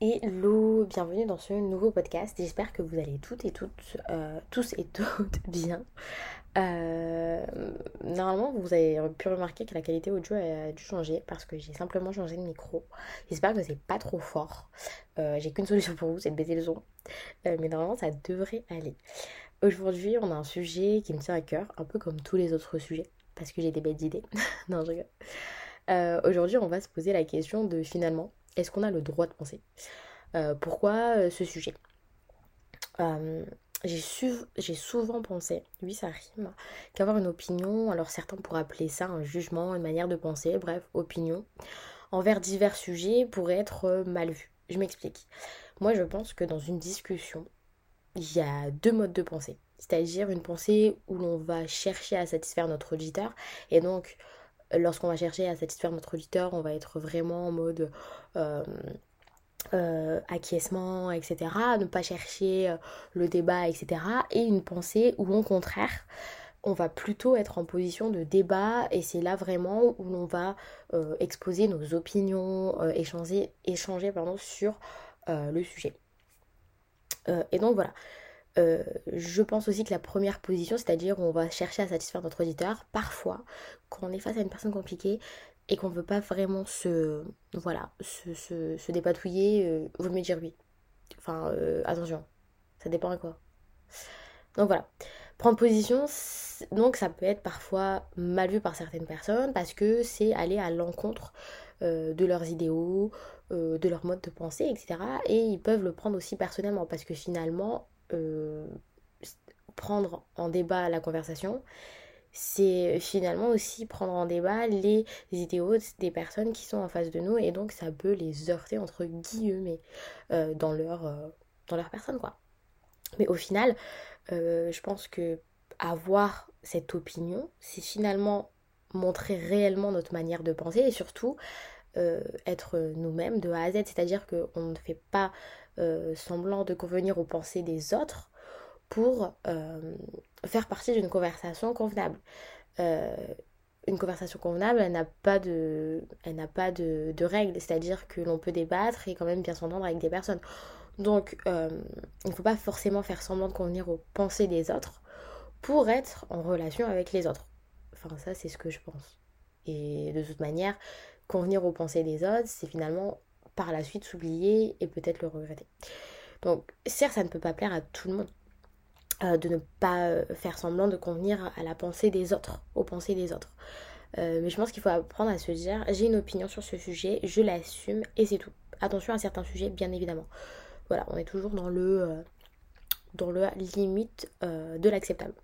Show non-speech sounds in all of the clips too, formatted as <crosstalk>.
Hello, bienvenue dans ce nouveau podcast. J'espère que vous allez toutes et toutes, euh, tous et toutes <laughs> bien. Euh, normalement, vous avez pu remarquer que la qualité audio a dû changer parce que j'ai simplement changé de micro. J'espère que c'est pas trop fort. Euh, j'ai qu'une solution pour vous, c'est de baisser le son. mais normalement, ça devrait aller. Aujourd'hui, on a un sujet qui me tient à cœur, un peu comme tous les autres sujets, parce que j'ai des bêtes idées. <laughs> non, je rigole. Aujourd'hui, on va se poser la question de finalement est-ce qu'on a le droit de penser euh, Pourquoi euh, ce sujet? Euh, j'ai souvent pensé, oui ça rime, qu'avoir une opinion, alors certains pourraient appeler ça un jugement, une manière de penser, bref, opinion, envers divers sujets pourrait être mal vu. Je m'explique. Moi je pense que dans une discussion, il y a deux modes de pensée. C'est-à-dire une pensée où l'on va chercher à satisfaire notre auditeur et donc lorsqu'on va chercher à satisfaire notre auditeur, on va être vraiment en mode euh, euh, acquiescement, etc. Ne pas chercher euh, le débat, etc. Et une pensée où au contraire, on va plutôt être en position de débat et c'est là vraiment où l'on va exposer nos opinions, échanger, échanger pardon, sur le sujet. et donc voilà, euh, je pense aussi que la première position, c'est-à-dire on va chercher à satisfaire notre auditeur, parfois, quand on est face à une personne compliquée et qu'on ne veut pas vraiment se, voilà, se, dépatouiller, euh, vaut mieux dire oui. Enfin, euh, attention, ça dépend à quoi. Donc voilà. Prendre position, donc ça peut être parfois mal vu par certaines personnes parce que c'est aller à l'encontre de leurs idéaux, de leur mode de pensée, etc. Et ils peuvent le prendre aussi personnellement parce que finalement, prendre en débat la conversation, c'est finalement aussi prendre en débat les idéaux des personnes qui sont en face de nous et donc ça peut les heurter entre guillemets euh, dans, leur, euh, dans leur personne quoi. Mais au final, je pense que avoir cette opinion, c'est finalement montrer réellement notre manière de penser et surtout être nous-mêmes de A à Z, c'est-à-dire qu'on ne fait pas euh, semblant de convenir aux pensées des autres pour euh, faire partie d'une conversation convenable. Euh, une conversation convenable, elle n'a pas de, elle n'a pas de, règles, c'est-à-dire que l'on peut débattre et quand même bien s'entendre avec des personnes. Donc, il ne faut pas forcément faire semblant de convenir aux pensées des autres pour être en relation avec les autres. Enfin, ça, c'est ce que je pense. Et de toute manière, convenir aux pensées des autres, c'est finalement par la suite s'oublier et peut-être le regretter. Donc certes, ça ne peut pas plaire à tout le monde. Euh, de ne pas euh, faire semblant de convenir à la pensée des autres, aux pensées des autres. Euh, mais je pense qu'il faut apprendre à se dire j'ai une opinion sur ce sujet, je l'assume et c'est tout. Attention à certains sujets, bien évidemment. Voilà, on est toujours dans le dans le limite de l'acceptable.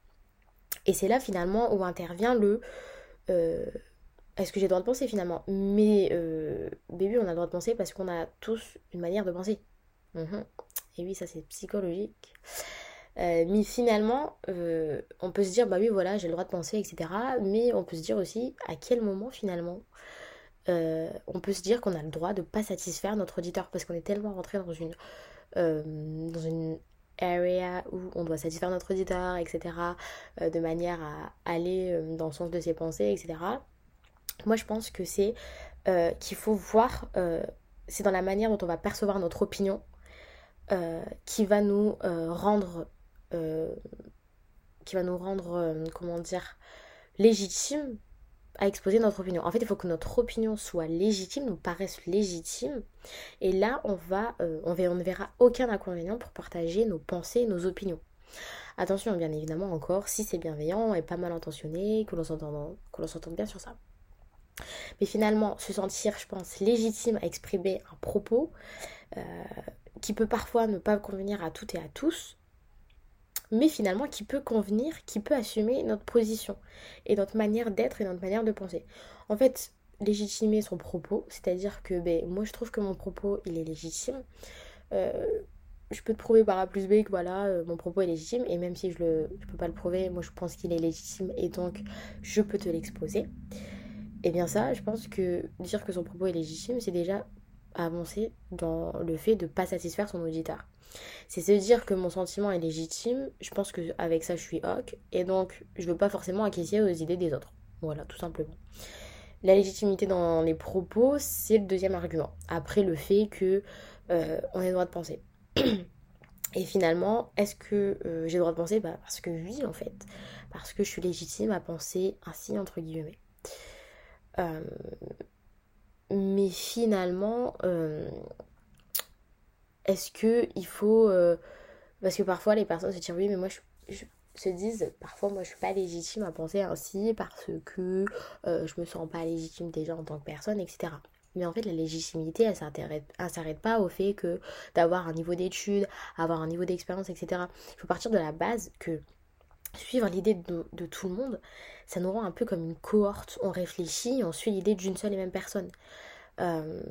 Et c'est là finalement où intervient le est-ce que j'ai le droit de penser finalement? Mais euh, bébé, on a le droit de penser parce qu'on a tous une manière de penser. Mhm. Et oui, ça c'est psychologique. Euh, mais finalement, euh, on peut se dire, bah oui, voilà, j'ai le droit de penser, etc. Mais on peut se dire aussi, à quel moment finalement, on peut se dire qu'on a le droit de ne pas satisfaire notre auditeur parce qu'on est tellement rentré dans une, dans une area où on doit satisfaire notre auditeur, etc. de manière à aller dans le sens de ses pensées, etc moi, je pense que c'est euh, qu'il faut voir, euh, c'est dans la manière dont on va percevoir notre opinion euh, qui va nous rendre, qui va nous rendre, comment dire, légitime à exposer notre opinion. En fait, il faut que notre opinion soit légitime, nous paraisse légitime. Et là, on va, on, on ne verra aucun inconvénient pour partager nos pensées, nos opinions. Attention, bien évidemment, encore, si c'est bienveillant et pas mal intentionné, que l'on s'entende bien sur ça. Mais finalement, se sentir, je pense, légitime à exprimer un propos euh, qui peut parfois ne pas convenir à toutes et à tous, mais finalement qui peut convenir, qui peut assumer notre position et notre manière d'être et notre manière de penser. En fait, légitimer son propos, c'est-à-dire que ben, moi je trouve que mon propos il est légitime. Euh, je peux te prouver par A plus B que voilà, euh, mon propos est légitime et même si je ne peux pas le prouver, moi je pense qu'il est légitime et donc je peux te l'exposer. Et eh bien ça, je pense que dire que son propos est légitime, c'est déjà avancer dans le fait de ne pas satisfaire son auditeur. C'est se dire que mon sentiment est légitime, je pense qu'avec ça je suis ok, et donc je veux pas forcément acquiescer aux idées des autres. Voilà, tout simplement. la légitimité dans les propos, c'est le deuxième argument. Après le fait que euh, on ait le droit de penser. <clears throat> Et finalement, est-ce que euh, j'ai le droit de penser? Bah, Parce que oui, en fait. Parce que je suis légitime à penser ainsi, entre guillemets. Euh, mais finalement, est-ce que il faut... parce que parfois, les personnes se disent, oui, mais moi, je, se disent, parfois, moi, je suis pas légitime à penser ainsi parce que je me sens pas légitime déjà en tant que personne, etc. Mais en fait, la légitimité, elle s'arrête pas au fait que d'avoir un niveau d'études, avoir un niveau d'expérience, etc. Il faut partir de la base que suivre l'idée de, tout le monde, ça nous rend un peu comme une cohorte. On réfléchit on suit l'idée d'une seule et même personne. Euh,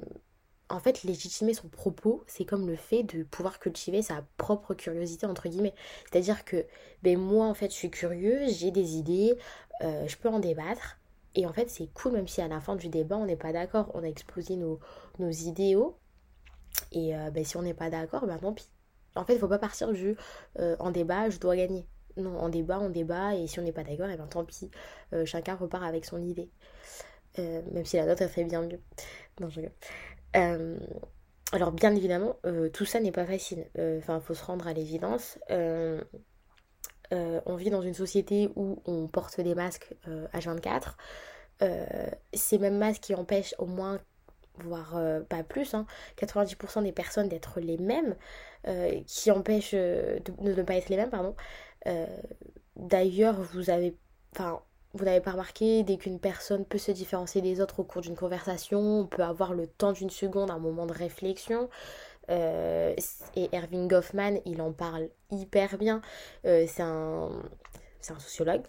en fait, légitimer son propos, c'est comme le fait de pouvoir cultiver sa propre curiosité, entre guillemets. C'est-à-dire que ben, moi, en fait, je suis curieux, j'ai des idées, euh, je peux en débattre, et en fait, c'est cool, même si à la fin du débat, on n'est pas d'accord, on a exposé nos, idéaux. Et euh, ben, si on n'est pas d'accord, ben tant pis. En fait, il faut pas partir du en débat, je dois gagner. Non, en débat, on débat, et si on n'est pas d'accord, et ben tant pis. Euh, chacun repart avec son idée. même si la nôtre, elle fait bien mieux. Je alors, bien évidemment, tout ça n'est pas facile. Enfin, il faut se rendre à l'évidence. Euh, on vit dans une société où on porte des masques H24. Euh, euh, ces mêmes masques qui empêchent au moins voire pas plus, 90% hein, des personnes d'être les mêmes, qui empêchent de, ne pas être les mêmes, pardon. D'ailleurs, vous avez, vous n'avez pas remarqué, dès qu'une personne peut se différencier des autres au cours d'une conversation, on peut avoir le temps d'une seconde, un moment de réflexion. Euh, et Erving Goffman, il en parle hyper bien. Euh, c'est un, sociologue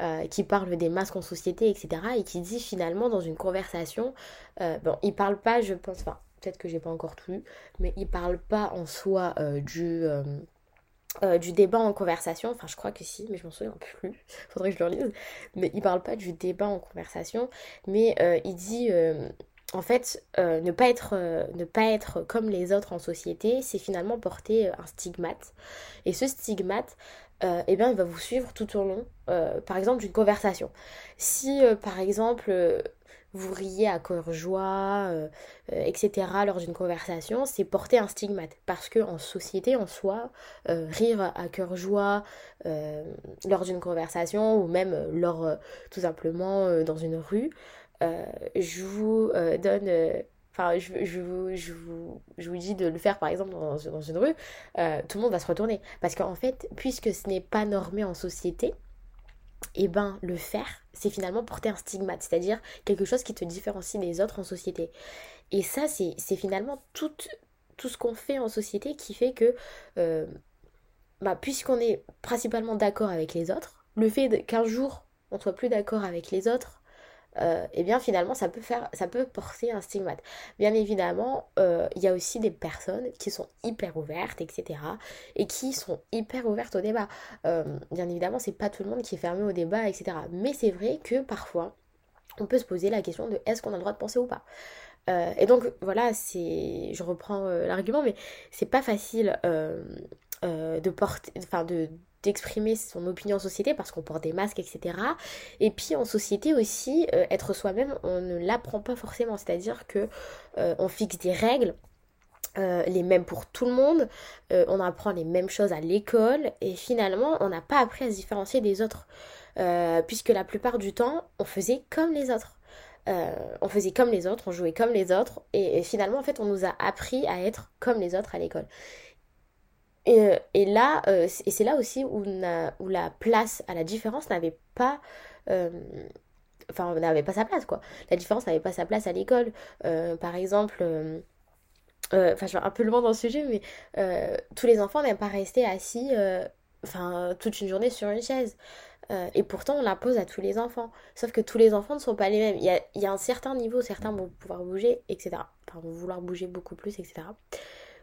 euh, qui parle des masques en société, etc. Et qui dit finalement dans une conversation, bon, il parle pas, je pense, enfin, peut-être que j'ai pas encore tout lu, mais il parle pas en soi du. Du débat en conversation, enfin je crois que si, mais je m'en souviens plus, <laughs> faudrait que je le relise, mais il parle pas du débat en conversation, mais il dit en fait, euh, ne, pas être, euh, ne pas être comme les autres en société, c'est finalement porter euh, un stigmate. Et ce stigmate, eh bien, il va vous suivre tout au long, par exemple, d'une conversation. Si, par exemple, vous riez à cœur joie, etc., lors d'une conversation, c'est porter un stigmate. Parce que en société, en soi, rire à cœur joie lors d'une conversation, ou même lors, tout simplement, dans une rue, euh, je vous euh, donne euh, enfin je, vous, je, vous, je, vous, dis de le faire par exemple dans une rue, tout le monde va se retourner. Parce qu'en fait, puisque ce n'est pas normé en société, et eh ben le faire, c'est finalement porter un stigmate, c'est-à-dire quelque chose qui te différencie des autres en société. Et ça, c'est finalement tout, tout ce qu'on fait en société qui fait que, bah, puisqu'on est principalement d'accord avec les autres, le fait qu'un jour on soit plus d'accord avec les autres, euh, et bien finalement ça peut faire ça peut porter un stigmate. Bien évidemment euh, il y a aussi des personnes qui sont hyper ouvertes etc et qui sont hyper ouvertes au débat. Euh, bien évidemment c'est pas tout le monde qui est fermé au débat etc mais c'est vrai que parfois on peut se poser la question de est-ce qu'on a le droit de penser ou pas. Et donc voilà c'est je reprends l'argument mais c'est pas facile de porter enfin de d'exprimer son opinion en société parce qu'on porte des masques, etc. Et puis en société aussi, euh, être soi-même, on ne l'apprend pas forcément. C'est-à-dire que euh, on fixe des règles. Euh, les mêmes pour tout le monde, on apprend les mêmes choses à l'école et finalement on n'a pas appris à se différencier des autres puisque la plupart du temps on faisait comme les autres. on faisait comme les autres, on jouait comme les autres et, et finalement en fait on nous a appris à être comme les autres à l'école. Euh, et, là, euh, et c'est là aussi où, la place à la différence n'avait pas... Euh, enfin, n'avait pas sa place, quoi. La différence n'avait pas sa place à l'école. par exemple... Je vais un peu loin dans le sujet, mais tous les enfants n'aiment pas rester assis enfin, toute une journée sur une chaise. et pourtant, on l'impose à tous les enfants. Sauf que tous les enfants ne sont pas les mêmes. Il y a, il y a un certain niveau, certains vont pouvoir bouger, etc. Enfin, vont vouloir bouger beaucoup plus, etc.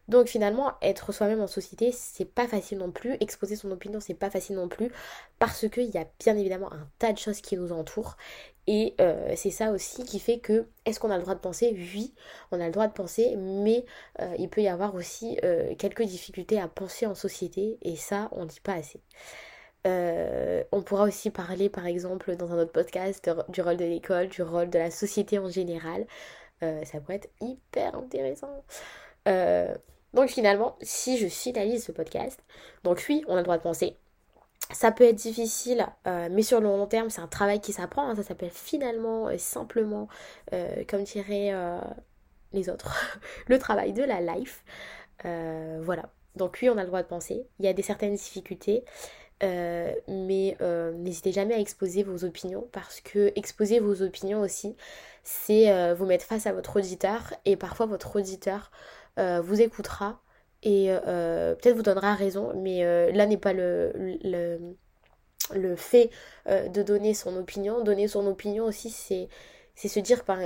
Donc finalement, être soi-même en société, c'est pas facile non plus. Exposer son opinion, c'est pas facile non plus. Parce qu'il y a bien évidemment un tas de choses qui nous entourent. Et euh, c'est ça aussi qui fait que, est-ce qu'on a le droit de penser? Oui, on a le droit de penser, mais euh, il peut y avoir aussi euh, quelques difficultés à penser en société. Et ça, on dit pas assez. on pourra aussi parler par exemple dans un autre podcast du rôle de l'école, du rôle de la société en général. ça pourrait être hyper intéressant. Donc finalement, si je finalise ce podcast, donc oui, on a le droit de penser, ça peut être difficile, euh, mais sur le long terme, c'est un travail qui s'apprend. Hein. ça s'appelle finalement et simplement, euh, comme diraient euh, les autres, <laughs> le travail de la life. voilà. Donc oui, on a le droit de penser. Il y a des certaines difficultés, mais n'hésitez jamais à exposer vos opinions parce que exposer vos opinions aussi, c'est vous mettre face à votre auditeur et parfois votre auditeur vous écoutera et euh, peut-être vous donnera raison, mais euh, là n'est pas le, le, fait euh, de donner son opinion. Donner son opinion aussi, c'est, se dire par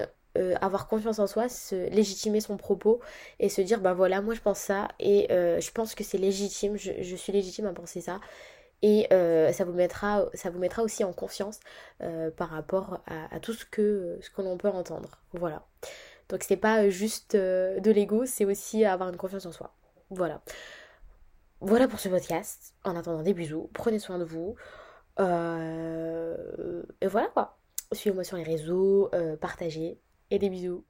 avoir confiance en soi, se légitimer son propos et se dire bah voilà moi je pense ça et je pense que c'est légitime, je, suis légitime à penser ça et ça vous mettra ça vous mettra aussi en confiance par rapport à, à, tout ce que ce que l'on peut entendre voilà donc c'est pas juste de l'ego c'est aussi avoir une confiance en soi voilà. Voilà pour ce podcast. En attendant, des bisous. Prenez soin de vous. Euh, et voilà quoi. Suivez-moi sur les réseaux, euh, partagez. Et des bisous.